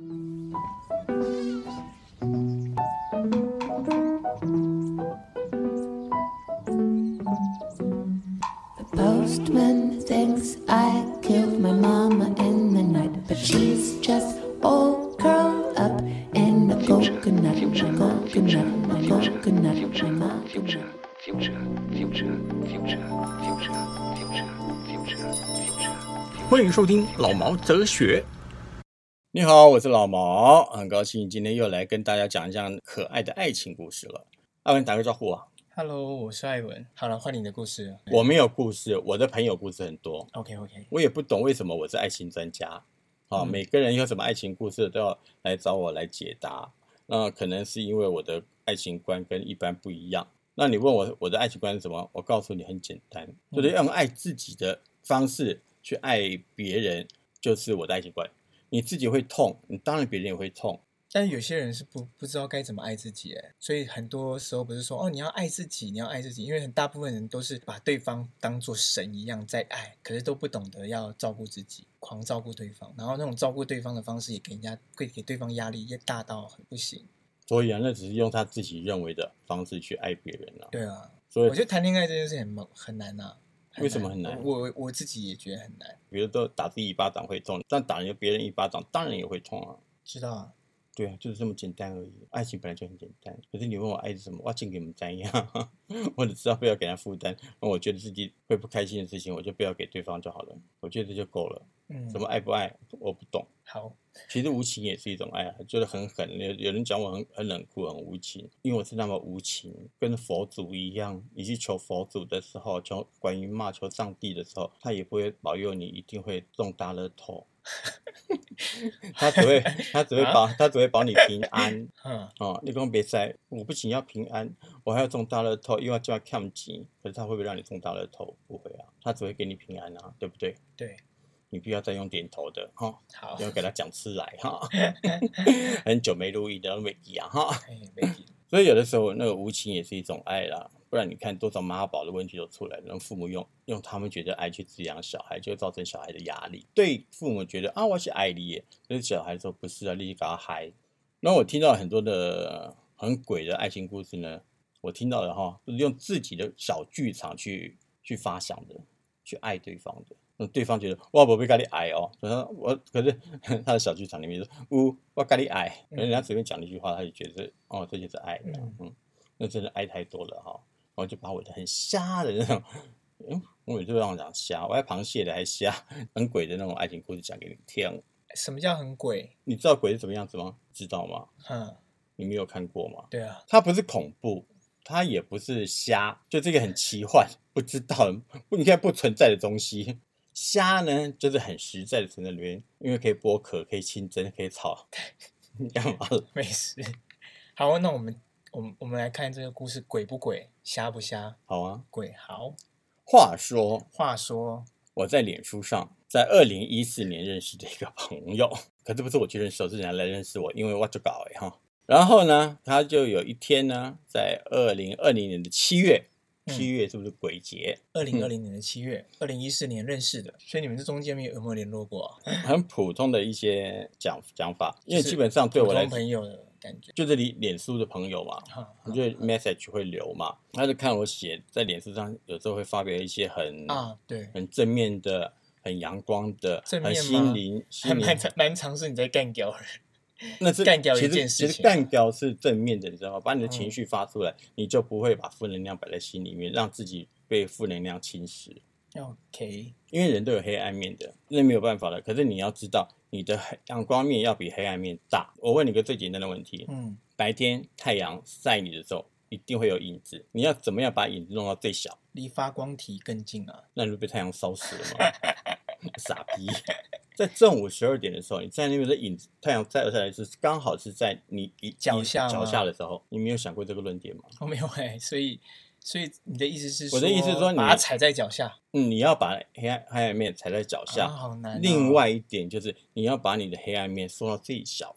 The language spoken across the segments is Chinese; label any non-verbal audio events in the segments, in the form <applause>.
The postman thinks I killed my mama in the night, but she's just all curled up in a coconut, a coconut, a coconut, a coconut. future, future, future, future, future, future, future. 欢迎收听老毛哲学。你好，我是老毛，很高兴今天又来跟大家讲一讲可爱的爱情故事了。艾文打个招呼啊！Hello，我是艾文。好了，换你的故事。我没有故事，我的朋友故事很多，OK OK，我也不懂为什么我是爱情专家。啊，嗯每个人有什么爱情故事都要来找我来解答。那可能是因为我的爱情观跟一般不一样。那你问我我的爱情观是什么？我告诉你很简单，就是用爱自己的方式去爱别人，就是我的爱情观。你自己会痛，你当然别人也会痛。但是有些人是不不知道该怎么爱自己，哎，所以很多时候不是说哦你要爱自己，你要爱自己，因为很大部分人都是把对方当做神一样在爱，可是都不懂得要照顾自己，狂照顾对方，然后那种照顾对方的方式也给人家会给对方压力，也大到很不行。所以啊，那只是用他自己认为的方式去爱别人了、对啊，所以我觉得谈恋爱这件事很很难呐、为什么很难我我我自己也觉得很难，比如说打自己一巴掌会痛，但打人别人一巴掌当然也会痛啊。知道啊？对啊，就是这么简单而已。爱情本来就很简单，可是你问我爱是什么，我尽给你们怎样，<laughs> 我只知道不要给他负担。那我觉得自己会不开心的事情，我就不要给对方就好了。我觉得这就够了。嗯，什么爱不爱，我不懂。好，其实无情也是一种爱啊，就是很狠。有有人讲我很很冷酷、很无情，因为我是那么无情，跟佛祖一样。你去求佛祖的时候，求关于骂求上帝的时候，他也不会保佑你一定会中大乐透，<laughs> 他只会他只会保他只会保你平安。嗯，<laughs> 哦，你讲别塞，我不仅要平安，我还要中大乐透，又要叫他看钱，可是他会不会让你中大乐透？不会啊，他只会给你平安啊，对不对？对，你不要再用点头的哈。好不，要给他讲出来哈，<laughs> 很久没录音的没一样哈，所以有的时候那个无情也是一种爱啦，不然你看多少妈宝的问题都出来了，让父母用用他们觉得爱去滋养小孩，就会造成小孩的压力。对父母觉得啊我是爱你耶，可是小孩说不是啊，你去给他嗨。那我听到很多的很鬼的爱情故事呢，我听到的哈，就是用自己的小剧场去去发想的，去爱对方的。那对方觉得哇，我被咖喱矮哦，可是我可是他的小剧场里面说，呜，我咖喱爱，可能人家随便讲了一句话，他就觉得哦，这就是爱了，嗯嗯，那真的爱太多了哈，然后就把我的很瞎的那种，嗯，我每次都让我讲瞎，我还螃蟹的还瞎，很鬼的那种爱情故事讲给你听。什么叫很鬼？你知道鬼是什么样子吗？知道吗？嗯，你没有看过吗？对啊，它不是恐怖，它也不是瞎，就这个很奇幻，不知道不应该不存在的东西。虾呢，就是很实在的存在里面，因为可以剥壳，可以清蒸，可以炒。你干嘛了？没事。好，那我们我们我们来看这个故事，鬼不鬼，虾不虾？好啊。鬼。好，话说话说，我在脸书上，在二零一四年认识的一个朋友，可这不是我去认识，是人家来认识我，因为我就搞哎哈。然后呢，他就有一天呢，在二零二零年的七月，嗯七月是不是鬼节？二零二零年的七月，二零一四年认识的，所以你们这中间没有有没有联络过啊？<laughs> 很普通的一些讲讲法，因为基本上对我来朋友的感觉。就是你脸书的朋友嘛，哈我就 message 会留嘛，他就看我写在脸书上，有时候会发表一些很啊，对，很正面的、很阳光的、很心灵还心灵蛮蛮尝试你在干掉人。<laughs> 那是干掉一其实件事情其实干掉是正面的，你知道吗？把你的情嗯绪发出来，你就不会把负能量摆在心里面，让自己被负能量侵蚀。OK，因为人都有黑暗面的，那没有办法了。可是你要知道，你的阳光面要比黑暗面大。我问你个最简单的问题：嗯，白天太阳晒你的时候，一定会有影子，你要怎么样把影子弄到最小？离发光体更近啊。那你不被太阳烧死了吗？<laughs> 傻逼！在正午十二点的时候，你在那边的影子，太阳晒下来是刚好是在你你脚下脚下的时候，你没有想过这个论点吗？我没有哎、所以所以你的意思是我的意思是说你把它踩在脚下嗯，你要把黑暗黑暗面踩在脚下，啊，好难、哦。另外一点就是你要把你的黑暗面缩到最小，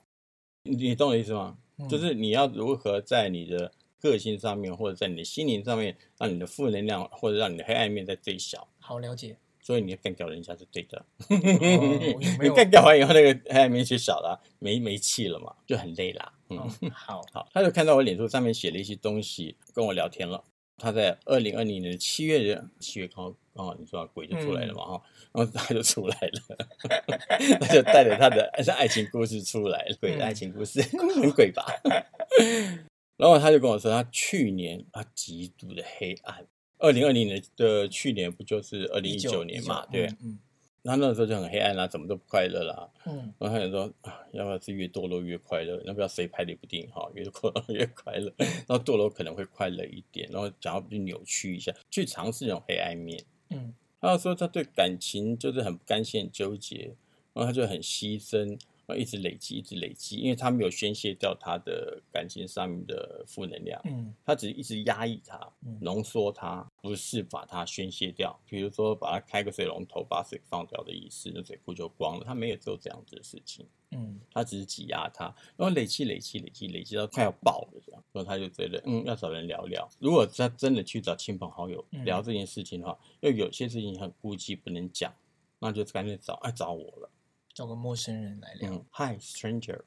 你你懂我的意思吗？嗯就是你要如何在你的个性上面，或者在你的心灵上面，让你的负能量或者让你的黑暗面在最小。好了解，所以你要干掉人家是对的。哦你干掉完以后，那个黑暗面就小了，没没气了嘛，就很累啦。嗯，嗯好，<laughs> 好，他就看到我脸书上面写了一些东西，跟我聊天了。他在二零二零年七月的七月刚好刚好你说鬼就出来了嘛哈，然后他就出来了，<laughs> 他就带着他的爱情故事出来了，鬼的爱情故事很鬼吧？<laughs> 然后他就跟我说，他去年他极度的黑暗。二零二零年的去年不就是二零一九年嘛？对，嗯他那时候就很黑暗啦，怎么都不快乐啦。嗯然后他想说，啊，要不要是越堕落越快乐？要不要谁拍的一部电影哈，越堕落越快乐？<laughs> 然后堕落可能会快乐一点，然后想要去扭曲一下，去尝试那种黑暗面。嗯他说他对感情就是很不甘心、很纠结，然后他就很牺牲，然后一直累积、一直累积，因为他没有宣泄掉他的感情上面的负能量，嗯他只是一直压抑它嗯、浓缩它，不是把它宣泄掉。比如说把它开个水龙头，把水放掉的意思，那水库就光了。他没有做这样子的事情，嗯他只是挤压它，然后累积、累积、累积、累积到快要爆了这样。然后他就觉得，嗯，要找人聊聊。如果他真的去找亲朋好友嗯聊这件事情的话，因为有些事情很顾忌不能讲，那就干脆找哎找我了。找个陌生人来聊，嗯，Hi stranger，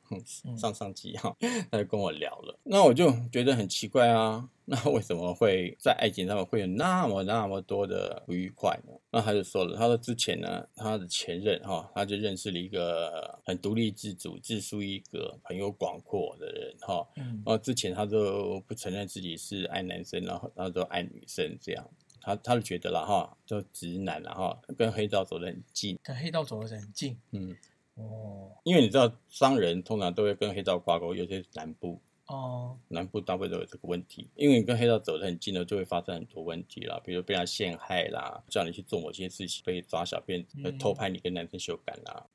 上上集哈，他就跟我聊了，那我就觉得很奇怪啊，那为什么会在爱情上面会有那么那么多的不愉快呢？那他就说了，他说之前呢，他的前任哈，他就认识了一个很独立自主、自树一格、朋友广阔的人哈，嗯然后之前他都不承认自己是爱男生，然后然后都爱女生这样。他他就觉得了哈，就直男了哈，跟黑道走得很近，跟黑道走得很近嗯，哦因为你知道商人通常都会跟黑道挂钩，尤其是南部，哦，南部大部分都有这个问题。因为你跟黑道走得很近了，就会发生很多问题啦，比如被他陷害啦，叫你去做某些事情，被抓小便，偷拍你跟男生修改啦。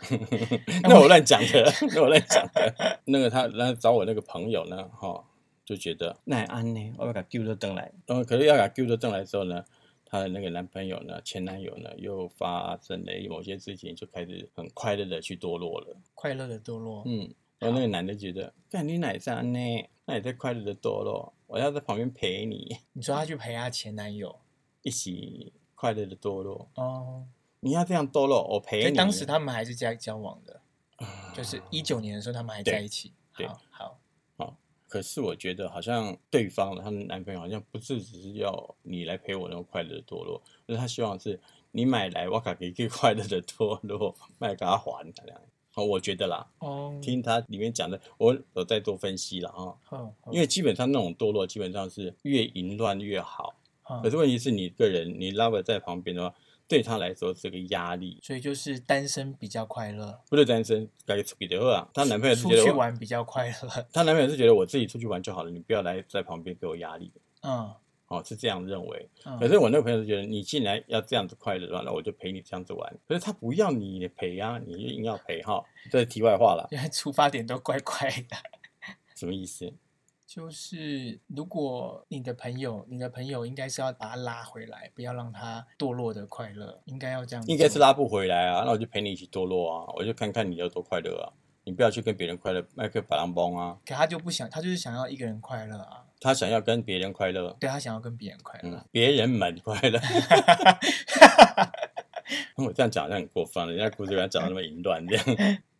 <laughs> <laughs> 那我乱讲的，<laughs> 那我乱讲的。那个他来找我那个朋友呢，哈，就觉得。那安呢，我要给他丢到灯来，然后可是要给他丢到灯来之后呢。她的那个男朋友呢，前男友呢，又发生了某些事情，就开始很快乐的去堕落了。快乐的堕落，嗯，然后那个男的觉得，干你奶上呢，那也在快乐的堕落，我要在旁边陪你，你说她去陪她前男友？一起快乐的堕落。哦，你要这样堕落，我陪你。当时他们还是在交往的，啊就是一九年的时候他们还在一起，对好好，可是我觉得好像对方她们男朋友好像不是只是要你来陪我那种快乐的堕落，而是他希望是你买来我卡给一个快乐的堕落，卖给他还这样。好，我觉得啦，哦，听他里面讲的，我有再多分析了啊。好，因为基本上那种堕落，基本上是越淫乱越好。好可是问题是你个人，你 lover 在旁边的话，对他来说是个压力。所以就是单身比较快乐，不是单身，该出去的话，她男朋友是出觉得我，去玩比较快乐，她男朋友是觉得我自己出去玩就好了，你不要来在旁边给我压力。嗯哦，是这样认为。嗯，可是我那个朋友是觉得，你既然要这样子快乐的话，那我就陪你这样子玩。可是他不要你陪啊，你就硬要陪哈。这是题外话了，原来出发点都怪怪的。什么意思？就是如果你的朋友，你的朋友应该是要把他拉回来，不要让他堕落的快乐，应该要这样。应该是拉不回来啊，那我就陪你一起堕落啊，我就看看你有多快乐啊。你不要去跟别人快乐，麦克把狼崩啊。可他就不想，他就是想要一个人快乐啊。他想要跟别人快乐，对他想要跟别人快乐。嗯，别人们快乐。<laughs> <laughs> 我这样讲好像很过分了，人家故事讲的那么淫乱这样。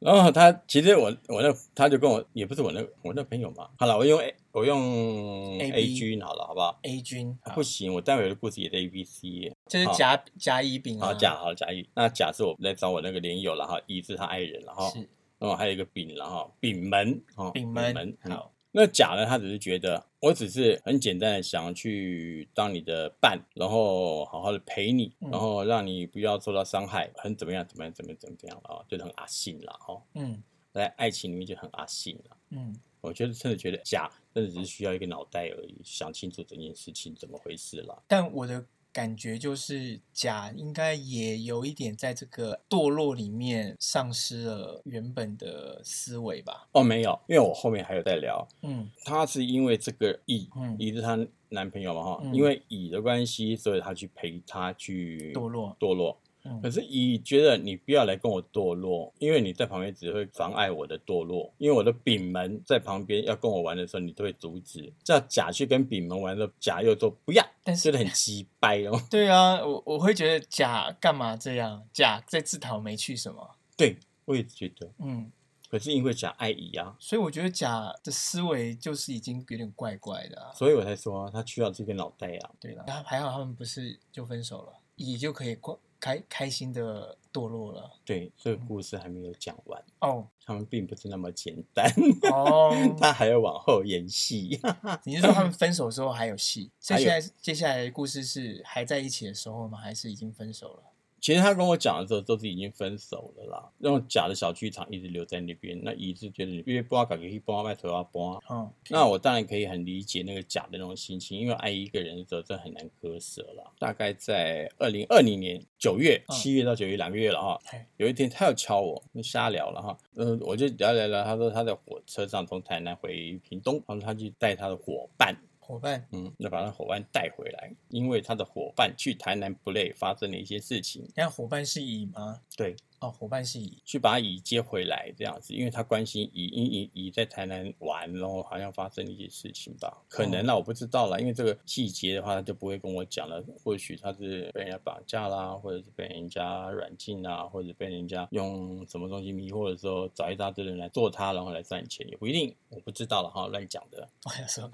然后他其实我我那他就跟我也不是我那我那朋友嘛。好了，我用 A 我用 A, A 君好了，好不好？A 君好不行，我待会的故事也是 A B C 耶。就是甲甲乙丙啊。好甲好甲乙，那甲是我来找我那个连友了哈，乙是他爱人了哈，是然后还有一个丙了哈，丙门哦，丙门好。那甲呢？他只是觉得，我只是很简单的想要去当你的伴，然后好好的陪你，嗯然后让你不要受到伤害，很怎么样，怎么样，怎么样，怎么样了啊，就是很阿信了哦，嗯在爱情里面就很阿信了。嗯我觉得真的觉得甲真的只是需要一个脑袋而已，想清楚整件事情怎么回事了。但我的感觉就是甲应该也有一点在这个堕落里面丧失了原本的思维吧。哦，没有，因为我后面还有在聊，嗯她是因为这个乙，嗯乙是她男朋友嘛哈，嗯因为乙的关系，所以她去陪他去堕落堕落。嗯可是乙觉得你不要来跟我堕落，因为你在旁边只会妨碍我的堕落。因为我的丙门在旁边要跟我玩的时候，你都会阻止。叫甲去跟丙门玩的时候，甲又说不要，但是觉得很鸡掰哦。<laughs> 对啊，我我会觉得甲干嘛这样？甲在自讨没趣什么？对，我也觉得。嗯，可是因为甲爱乙啊，所以我觉得甲的思维就是已经有点怪怪的啊。所以我才说、啊、他需要这个脑袋啊。对了，还好他们不是就分手了，乙就可以过开开心的堕落了。对，这个故事还没有讲完，哦他们并不是那么简单，哦，他还要往后演戏。你是说他们分手之后还有戏？<laughs> 所以现在接下来的故事是还在一起的时候吗？还是已经分手了？其实他跟我讲的时候都是已经分手了啦，那种假的小剧场一直留在那边。那乙是觉得你因为不要搞个一帮卖头要帮，嗯，那我当然可以很理解那个假的那种心情，因为爱一个人的时候真的很难割舍了。大概在二零二零年九月、嗯七月到九月两个月了哈。有一天他又敲我，瞎聊了哈，嗯，我就聊聊聊，他说他在火车上从台南回屏东，然后他去带他的伙伴，伙伴，嗯，要把他伙伴带回来，因为他的伙伴去台南不累，发生了一些事情，那伙伴是乙吗？对，哦，伙伴是乙。去把乙接回来这样子，因为他关心乙，因乙乙在台南玩，然后好像发生了一些事情吧，可能啦，我不知道啦，因为这个细节的话，他就不会跟我讲了。或许他是被人家绑架啦，或者是被人家软禁啊，或者被人家用什么东西迷惑的时候，找一大堆人来做他，然后来赚钱，也不一定，我不知道了哈，乱讲的。我想说，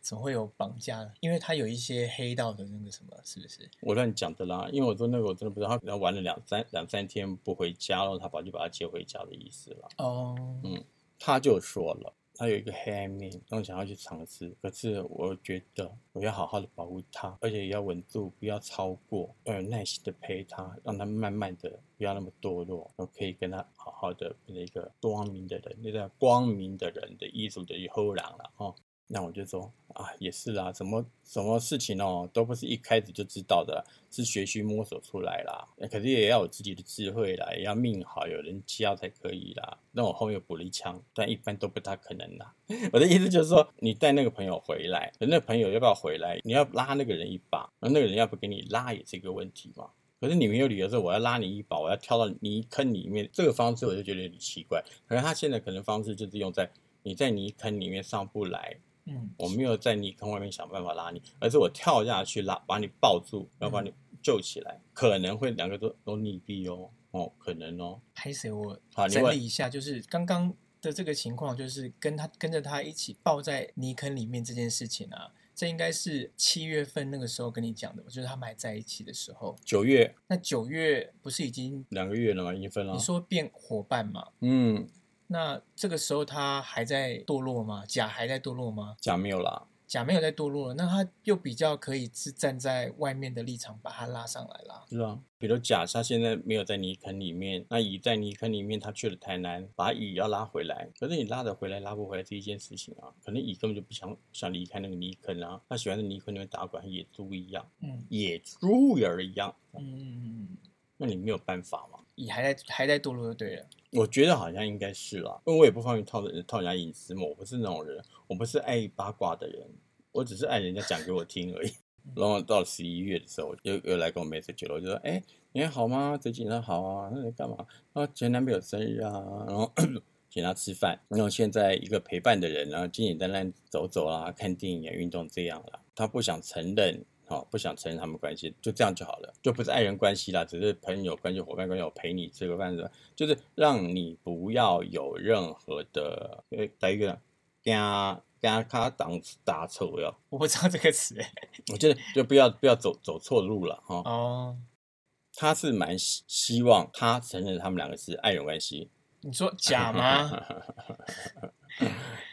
怎么会有绑架呢？因为他有一些黑道的那个什么，是不是？我乱讲的啦，因为我说那个我真的不知道，他可能玩了两三两三天不回家，然后他爸就把他接回家的意思了。哦，嗯他就说了，他有一个黑暗面，然后想要去尝试。可是我觉得我要好好的保护他，而且也要稳住，不要超过，要有耐心的陪他，让他慢慢的不要那么堕落，我可以跟他好好的变成一个光明的人，那个光明的人的艺术的以后郎了哦。那我就说啊，也是啦，什么什么事情哦，都不是一开始就知道的，是学习摸索出来啦。可是也要有自己的智慧啦，也要命好，有人教才可以啦。那我后面补了一枪，但一般都不大可能啦。<laughs> 我的意思就是说，你带那个朋友回来，那朋友要不要回来？你要拉那个人一把，那那个人要不给你拉也是一个问题嘛。可是你没有理由说我要拉你一把，我要跳到泥坑里面，这个方式我就觉得有点奇怪。可能他现在可能方式就是用在你在泥坑里面上不来，嗯，我没有在泥坑外面想办法拉你，而是我跳下去拉，把你抱住，然后把你救起来，可能会两个都都溺毙哦，哦，可能哦。拍谁？我好整理一下，就是刚刚的这个情况，就是跟他跟着他一起抱在泥坑里面这件事情啊，这应该是七月份那个时候跟你讲的，就是他们还在一起的时候。九月那九月不是已经两个月了吗，已经分了你。说变伙伴嘛？嗯，那这个时候他还在堕落吗？甲还在堕落吗？甲没有啦。甲没有在堕落了，那他又比较可以是站在外面的立场把他拉上来啦。是啊，比如甲他现在没有在泥坑里面，那乙在泥坑里面，他去了台南，把乙要拉回来，可是你拉得回来拉不回来是一件事情啊，可能乙根本就不想想离开那个泥坑啊，他喜欢在泥坑里面打滚，和野猪一样，嗯野猪儿一样，嗯嗯嗯，那你没有办法嘛。你还在还在堕落就对了。我觉得好像应该是啦，因为我也不方便套人套人家隐私嘛，我不是那种人，我不是爱八卦的人，我只是爱人家讲给我听而已。<laughs> 然后到十一月的时候，又又来跟我 message 了，我就说，哎，你还好吗？最近还好啊？那你干嘛？啊，前男朋友生日啊，然后 <clears throat> 请他吃饭，然后现在一个陪伴的人，然后简简单单走走啦，看电影啊，运动这样啦，他不想承认。哦，不想承认他们关系，就这样就好了，就不是爱人关系啦，只是朋友关系、伙伴关系，我陪你吃个饭的，就是让你不要有任何的，呃，打一个，加加他挡打错哟，我不知道这个词哎。<laughs> 我觉得就不要不要走走错路了哈、哦，他是蛮希希望他承认他们两个是爱人关系，你说假吗？<laughs>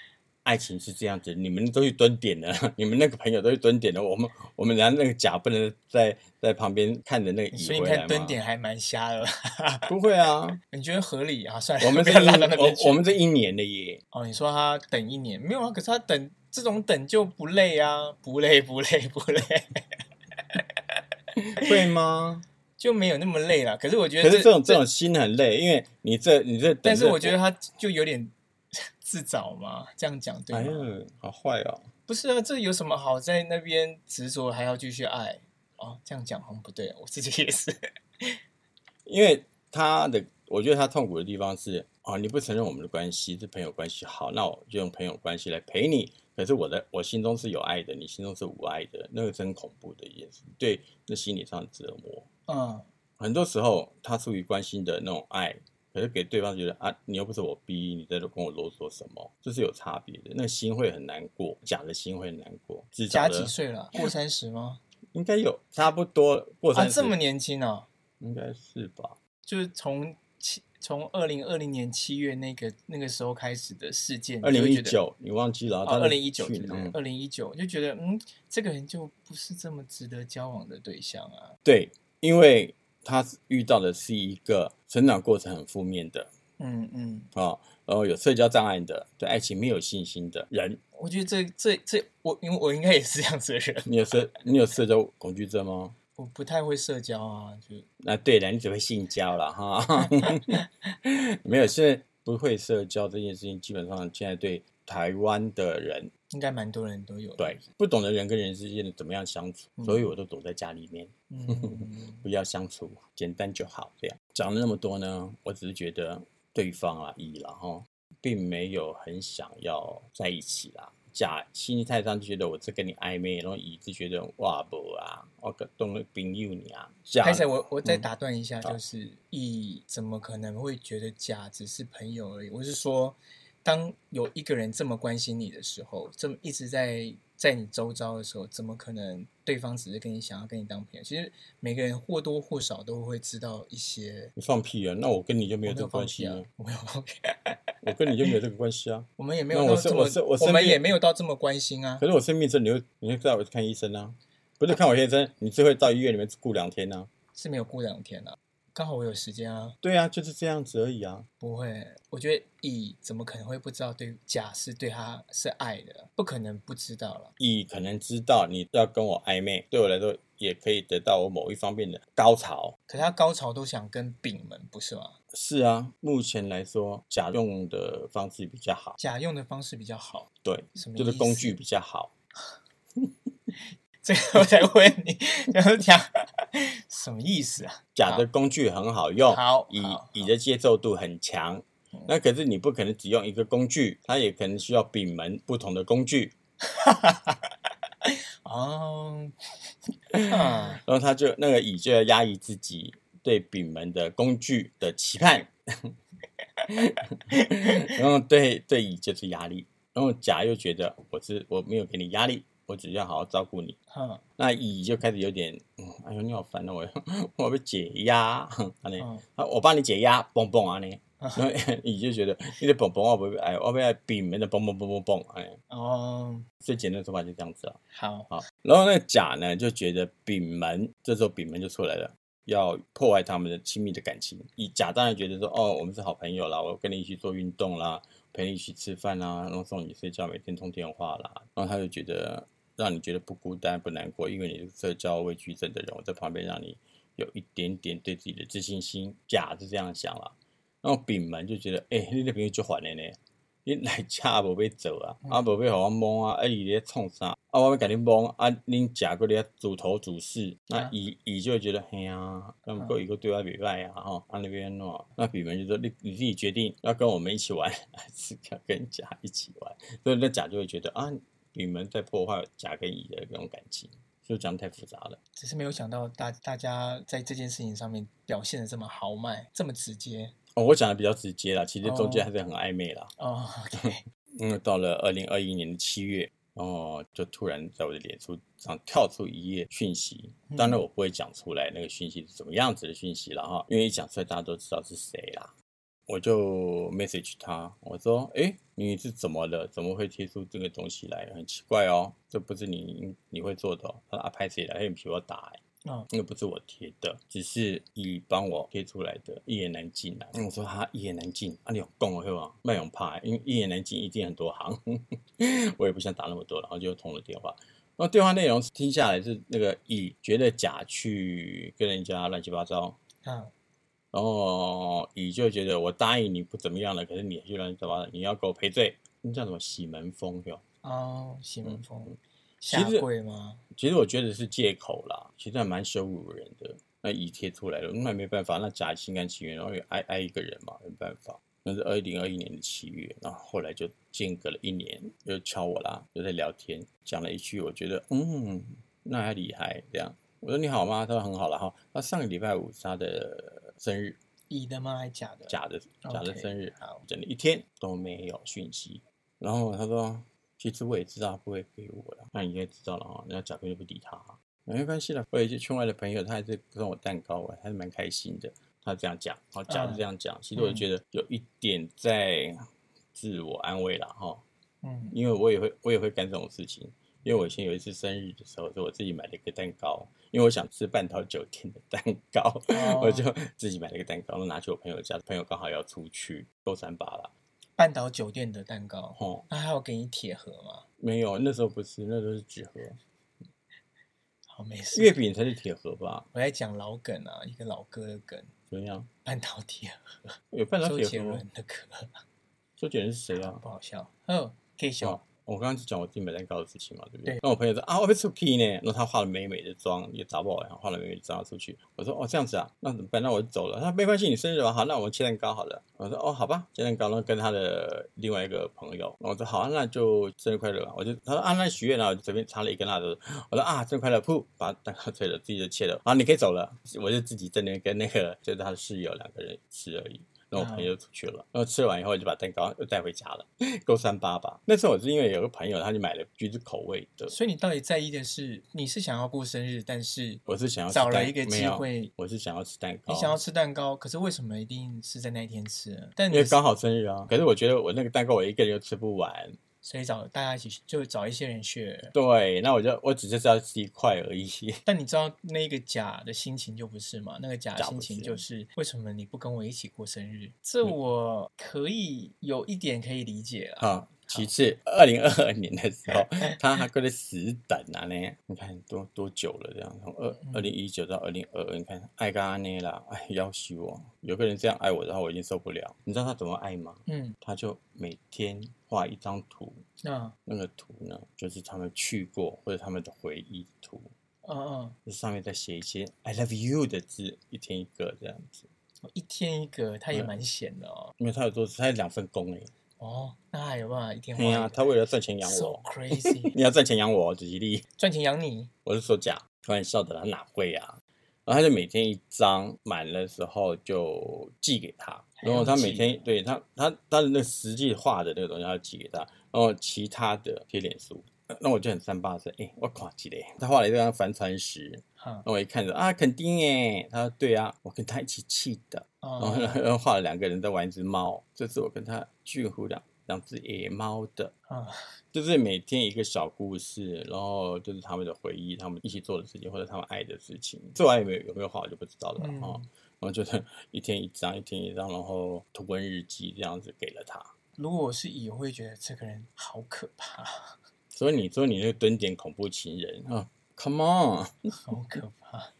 爱情是这样子，你们都去蹲点了，<laughs> 你们那个朋友都去蹲点了，我们我们连那个甲不能在在旁边看着那个乙所以你回来吗？看蹲点还蛮瞎的，<laughs> 不会啊，<laughs> 你觉得合理啊？算了，我们这我们这一年的耶，哦，你说他等一年没有啊？可是他等这种等就不累啊，不累不累不累，会吗？就没有那么累了。可是我觉得可是这种这种心很累，因为你这你这，但是我觉得他就有点自找嘛，这样讲对哎吗？呀，好坏哦。不是啊，这有什么好在那边执着还要继续爱？哦，这样讲好像不对，我自己也是。<laughs> 因为他的，我觉得他痛苦的地方是啊，你不承认我们的关系是朋友关系，好，那我就用朋友关系来陪你。可是我的我心中是有爱的，你心中是无爱的，那个真恐怖的一件事，对，那心理上的折磨。嗯，很多时候他出于关心的那种爱，可是给对方觉得啊，你又不是我逼，你在这跟我啰嗦什么，这是有差别的，那心会很难过，假的心会很难过。至少加几岁了？<laughs> 过三十吗？应该有差不多过啊，三十、这么年轻啊，应该是吧？就是从七从二零二零年七月那个那个时候开始的事件，二零一九你忘记了？二零一九二零一九就觉得嗯，这个人就不是这么值得交往的对象啊。对，因为他遇到的是一个成长过程很负面的嗯嗯，啊、然后有社交障碍的，对爱情没有信心的人。我觉得这这这我因为我应该也是这样子的人，你有社你有社交恐惧症吗？我不太会社交啊，就那对了，你只会性交了哈。<laughs> 没有，现在不会社交这件事情，基本上现在对台湾的人，应该蛮多人都有的。对不懂得人跟人之间的怎么样相处，嗯所以我都躲在家里面，<laughs> 嗯，不要相处，简单就好。这样讲了那么多呢，我只是觉得对方啊，乙然后，并没有很想要在一起啦。甲心里态上就觉得我在跟你暧昧，然后乙就觉得哇不啊，我跟懂了朋友你啊。甲开始我我再嗯打断一下，就是乙怎么可能会觉得甲只是朋友而已？我是说，当有一个人这么关心你的时候，这么一直在在你周遭的时候，怎么可能对方只是跟你想要跟你当朋友？其实每个人或多或少都会知道一些。你放屁啊！那我跟你就没有这个关系啊啊，，我没有放屁，我跟你就没有这个关系啊。<laughs> 我们也没有到这么，我们也没有到这么关心啊可。是我生病症，你会你会带我去看医生啊？不是看我先生，你是会到医院里面住两天啊？是没有过两天啊，刚好我有时间啊，对啊，就是这样子而已啊。不会。我觉得乙怎么可能会不知道对甲是对他是爱的？不可能不知道了。乙可能知道你要跟我暧昧，对我来说也可以得到我某一方面的高潮。可他高潮都想跟丙们，不是吗？是啊，目前来说，甲用的方式比较好，甲用的方式比较好，对，什么就是工具比较好。<laughs> 这个我才问你，<laughs> 就是讲什么意思啊？甲的工具很好用，好乙乙的接受度很强。那可是你不可能只用一个工具，它也可能需要丙门不同的工具。<laughs> 哦，啊然后他就那个乙就要压抑自己对丙门的工具的期盼，<laughs> 然后对对乙就是压力，然后甲又觉得我是我没有给你压力，我只要好好照顾你。嗯，那乙就开始有点，嗯，哎呦你好烦哦，我 <laughs> 我要被解压，啊呢，嗯。啊我帮你解压，蹦蹦啊呢，然后乙就觉得你的蹦蹦我不会哎，我不要丙门的蹦蹦蹦蹦蹦，哎，哦，最简单的说法就这样子了。好，好，然后那个甲呢就觉得丙门，这时候丙门就出来了，要破坏他们的亲密的感情。乙甲当然觉得说，哦，我们是好朋友啦，我跟你一起做运动啦，陪你一起吃饭啦，然后送你睡觉，每天通电话啦，然后他就觉得让你觉得不孤单不难过，因为你是社交畏惧症的人，我在旁边让你有一点点对自己的自信心。甲是这样想了，然后丙们就觉得，哎、你的朋友就烦的呢。你来车无要走啊，啊无要互我摸啊，啊伊咧创啥？啊我要甲你摸啊，恁甲过咧主头主事，那啊伊伊就会觉得嘿啊，那么过伊个对我袂歹啊吼，啊那边喏，那丙们就说你你自己决定要跟我们一起玩，<laughs> 还是要跟甲一起玩，所以那甲就会觉得啊，比门在破坏甲跟乙的那种感情，就讲得太复杂了。只是没有想到大大家在这件事情上面表现的这么豪迈，这么直接。哦，我讲的比较直接啦，其实中间哦还是很暧昧啦。哦，OK，因为 <laughs> 到了二零二一年的七月，哦就突然在我的脸书上跳出一页讯息，当然我不会讲出来那个讯息是什么样子的讯息了哈，因为一讲出来大家都知道是谁啦。我就 message 他，我说：“诶，你是怎么了？怎么会贴出这个东西来？很奇怪哦，这不是你你会做的哦。”他说：“啊，拍谁来？黑皮我打、欸。”嗯那个不是我贴的，只是乙帮我贴出来的，一言难尽啊。嗯我说他一言难尽，啊，你有供我对吧？卖用怕，因为一言难尽一定很多行，<laughs> 我也不想打那么多，然后就通了电话。然后电话内容听下来是那个乙觉得甲去跟人家乱七八糟，嗯然后乙就觉得我答应你不怎么样了，可是你去乱七八糟，你要给我赔罪，那叫什么洗门风哟？哦，喜门风下实跪吗？其实我觉得是借口啦，其实还蛮羞辱人的。那乙贴出来了，那没办法，那假心甘情愿，然后也爱爱一个人嘛，没办法。那是二零二一年的七月，然后后来就间隔了一年，又敲我啦，又在聊天，讲了一句，我觉得嗯，那还厉害这样。我说你好吗？他说很好了哈。那上个礼拜五是他的生日，乙的吗？还是假的？假的假的生日，好，整了一天都没有讯息。然后他说，其实我也知道他不会给我的，那你应该知道了哈。然后贾坤就不理他，没关系了。我有一些圈外的朋友，他还是送我蛋糕，我还是蛮开心的。他这样讲，好，假的这样讲，其实我就觉得有一点在自我安慰了哈。嗯，因为我也会我也会干这种事情。因为我以前有一次生日的时候，是我自己买了一个蛋糕，因为我想吃半岛酒店的蛋糕，哦我就自己买了一个蛋糕，然后拿去我朋友家，朋友刚好要出去，够三把了。半岛酒店的蛋糕，哦，那还有给你铁盒吗？没有，那时候不是，那时候是纸盒，好，没事。月饼才是铁盒吧？我在讲老梗啊，一个老哥的梗，怎么样？半岛铁盒，有半岛周杰铁盒吗？伦的歌，周杰伦是谁啊？不好笑。哦，可以笑哦。，我刚刚就讲我自己买蛋糕的事情嘛，对不对？对那我朋友说啊，我被出 K 呢，然后他化了美美的妆，也打不好，然后化了美美的妆出去。我说哦这样子啊，那怎么办？那我就走了。他说没关系，你生日吧，好，那我们切蛋糕好了。我说哦好吧，切蛋糕，然后跟他的另外一个朋友，我说好，那就生日快乐吧。我就他说啊那许愿啊，我就随便插了一根蜡烛。我说啊生日快乐，噗，把蛋糕吹了，自己就切了。啊，你可以走了。我就自己在那边跟那个就是他的室友两个人吃而已。然后我朋友就出去了，然后吃完以后就把蛋糕又带回家了，够三八吧。那时候我是因为有个朋友，他就买了橘子口味的，所以你到底在意的是，你是想要过生日，但是我是想要找了一个机会，我是想要吃蛋糕，你想要吃蛋糕，可是为什么一定是在那一天吃？但因为刚好生日啊。可是我觉得我那个蛋糕我一个人又吃不完，所以找大家一起就找一些人去。对，那我就我只是知道是一块而已。但你知道那个甲的心情就不是嘛？那个甲的心情就是为什么你不跟我一起过生日？这我可以有一点可以理解了。好，其次，二零二二年的时候，<laughs> 他还过来死等啊呢。你看多多久了？这样从二嗯二零一九到二零二二，你看爱干安呢啦，哎，要死我！有个人这样爱我的话，我已经受不了。你知道他怎么爱吗？嗯，他就每天画一张图，那那个图呢，就是他们去过或者他们的回忆图，嗯嗯，这上面再写一些 “I love you” 的字，一天一个这样子。一天一个，他也蛮闲的哦。因为他有做，他有两份工哎。哦，那还有办法一天花对呀、他为了赚钱养 so 我，crazy，<laughs> 你要赚钱养我，子吉利。赚钱养你。我是说假，开玩笑的啦，他哪会啊？然后他就每天一张满了时候就寄给他，然后他每天对他他他的那实际画的那个东西要寄给他，然后其他的贴脸书。那我就很三八说，哎、我垮起来，他画了一张帆船石，哈，那我一看着啊，肯定耶，他说对啊，我跟他一起去的，然后哦，然 <laughs> 后画了两个人在玩一只猫，这是我跟他巨乎两两只野猫的，啊，就是每天一个小故事，然后就是他们的回忆，他们一起做的事情，或者他们爱的事情。做完有没有有没有画我就不知道了嗯哦。然后就是一天一张，一天一张，然后图文日记这样子给了他。如果我是乙，我会觉得这个人好可怕，所以你说你那个蹲点恐怖情人啊，Come on！好可怕。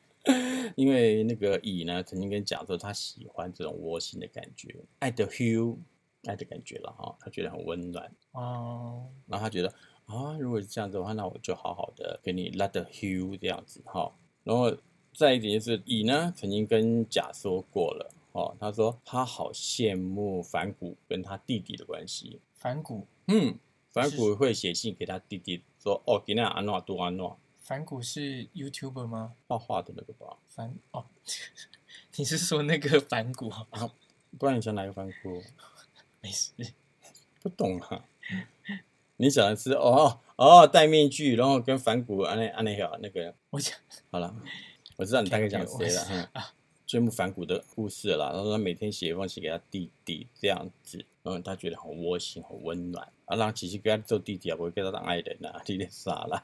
因为那个乙呢，曾经跟你讲说他喜欢这种窝心的感觉，爱的 hue，爱的感觉了哈，他觉得很温暖。哦，然后他觉得啊，如果是这样子的话，那我就好好的给你 let the hue 这样子哈。然后再一点就是乙呢，曾经跟甲说过了哦，他说他好羡慕反骨跟他弟弟的关系。反骨，嗯，反骨会写信给他弟弟说，哦，给那安诺多安诺反骨是 YouTuber 吗？画画的那个吧，反哦，<laughs> 你是说那个反骨？不然你想哪个反骨？<laughs> 没事，不懂啊。你讲的是哦哦戴面具，然后跟反骨安那安那个那个我讲好了，我知道你大概讲谁了，<laughs> 我嗯，追慕反骨的故事了啦。然后他每天写一封信给他弟弟，这样子，然后，他觉得很窝心、很温暖。啊，让琪琪给他做弟弟啊，不会给他当爱人啊，有点傻了，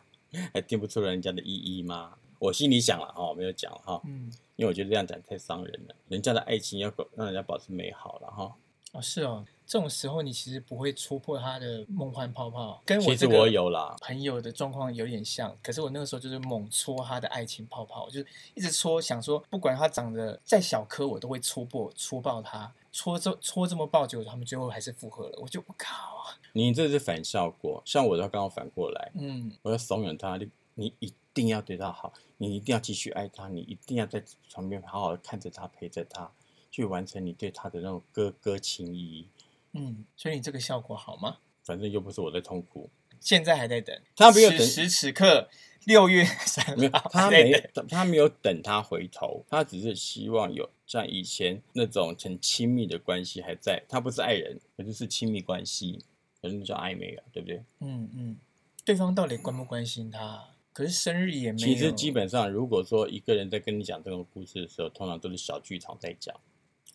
还听不出人家的意义吗？我心里想了哦，没有讲了哈，嗯，因为我觉得这样讲太伤人了。人家的爱情要保让人家保持美好了哈。哦是哦，这种时候你其实不会戳破他的梦幻泡泡，跟我其实这个我有啦，朋友的状况有点像，可是我那个时候就是猛戳他的爱情泡泡，就是一直戳，想说不管他长得再小颗，我都会戳破、戳爆他，戳这搓这么爆，久他们最后还是复合了，我就我靠，你这是反效果，像我的话刚好反过来，嗯，我要怂恿他，你你一定要对他好，你一定要继续爱他，你一定要在床边好好的看着他，陪着他，去完成你对他的那种哥哥情谊。嗯，所以你这个效果好吗？反正又不是我在痛苦，现在还在等，他没有等此时此刻六月三没有，他没等，他没有等他回头，他只是希望有像以前那种很亲密的关系还在。他不是爱人，可是是亲密关系，可能叫暧昧啊，对不对？嗯嗯，对方到底关不关心他？可是生日也没有，其实基本上，如果说一个人在跟你讲这个故事的时候，通常都是小剧场在讲。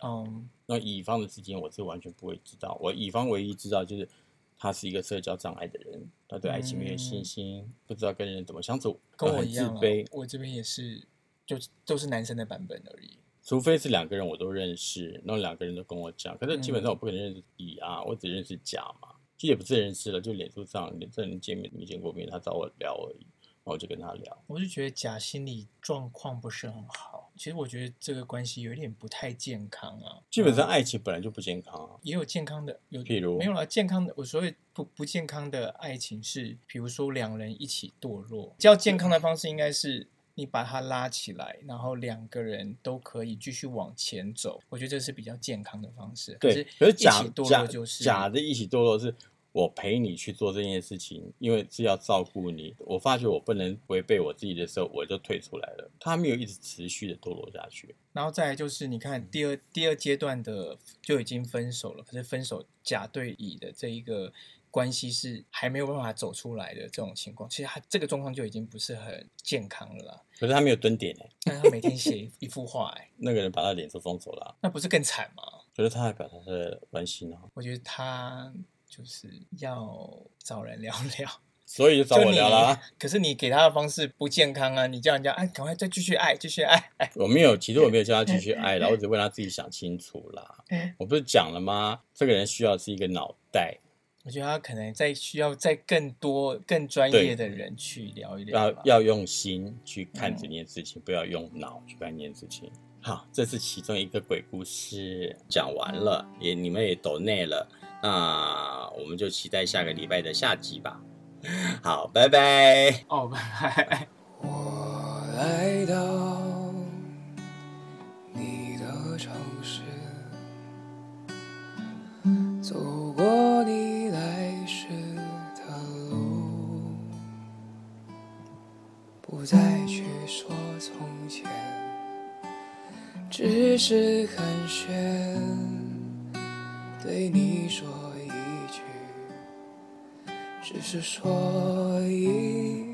嗯那乙方的事情我是完全不会知道，我乙方唯一知道就是他是一个社交障碍的人，他对爱情没有信心，不知道跟人怎么相处，嗯跟我一样、啊自卑。，我这边也是，就都是男生的版本而已。除非是两个人我都认识，那两个人都跟我讲，可是基本嗯上我不可能认识乙啊，我只认识甲嘛。其实也不是认识了，就脸书上这人见面没见过面，他找我聊而已，然后我就跟他聊。我就觉得甲心理状况不是很好，其实我觉得这个关系有点不太健康啊。基本上嗯爱情本来就不健康啊，也有健康的，有譬如没有啦？健康的，我所谓不不健康的爱情是，比如说两人一起堕落。较健康的方式应该是你把他拉起来，然后两个人都可以继续往前走。我觉得这是比较健康的方式。对。可是一起堕落就是假的一起堕落是我陪你去做这件事情，因为是要照顾你。我发觉我不能违背我自己的时候，我就退出来了。他没有一直持续的堕落下去。然后再来就是，你看第二第二阶段的就已经分手了，可是分手甲对乙的这一个关系是还没有办法走出来的这种情况，其实他这个状况就已经不是很健康了啦。可是他没有蹲点哎、但他每天写一一幅画、哎，那个人把他脸都封锁了啊、那不是更惨吗？可是他还表达他的关心啊，我觉得他就是要找人聊聊，所以就找我聊啦。。可是你给他的方式不健康啊！你叫人家哎，赶快再继续爱，继续爱，<laughs> 哎，我没有，其实我没有叫他继续爱啦，我只问他自己想清楚啦。<laughs> 我不是讲了吗？这个人需要是一个脑袋，我觉得他可能再需要再更多、更专业的人去聊一聊。要要用心去看这件事情，不要用脑去看这件事情。好，这是其中一个鬼故事讲完了，也你们也抖内了，那我们就期待下个礼拜的下集吧。好，拜拜。哦，拜拜。我来到是寒暄，对你说一句，只是说一